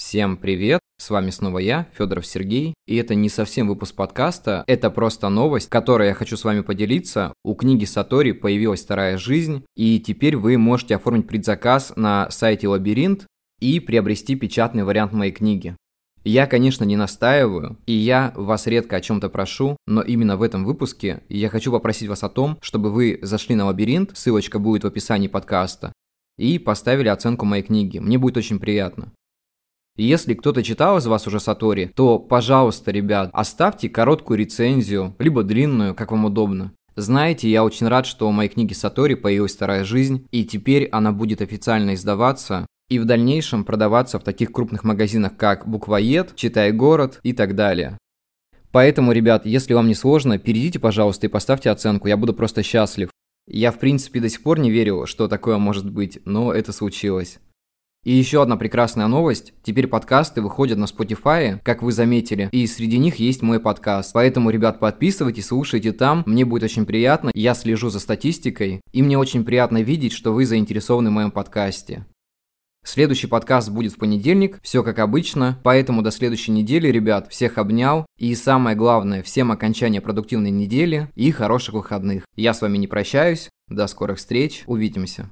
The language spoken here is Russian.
Всем привет! С вами снова я, Федоров Сергей, и это не совсем выпуск подкаста, это просто новость, которой я хочу с вами поделиться. У книги Сатори появилась вторая жизнь, и теперь вы можете оформить предзаказ на сайте Лабиринт и приобрести печатный вариант моей книги. Я, конечно, не настаиваю, и я вас редко о чем-то прошу, но именно в этом выпуске я хочу попросить вас о том, чтобы вы зашли на лабиринт, ссылочка будет в описании подкаста, и поставили оценку моей книги. Мне будет очень приятно. Если кто-то читал из вас уже Сатори, то, пожалуйста, ребят, оставьте короткую рецензию, либо длинную, как вам удобно. Знаете, я очень рад, что у моей книги Сатори появилась вторая жизнь, и теперь она будет официально издаваться и в дальнейшем продаваться в таких крупных магазинах, как Буквоед, Читай город и так далее. Поэтому, ребят, если вам не сложно, перейдите, пожалуйста, и поставьте оценку, я буду просто счастлив. Я, в принципе, до сих пор не верил, что такое может быть, но это случилось. И еще одна прекрасная новость. Теперь подкасты выходят на Spotify, как вы заметили, и среди них есть мой подкаст. Поэтому, ребят, подписывайтесь, слушайте там. Мне будет очень приятно. Я слежу за статистикой, и мне очень приятно видеть, что вы заинтересованы в моем подкасте. Следующий подкаст будет в понедельник, все как обычно, поэтому до следующей недели, ребят, всех обнял, и самое главное, всем окончания продуктивной недели и хороших выходных. Я с вами не прощаюсь, до скорых встреч, увидимся.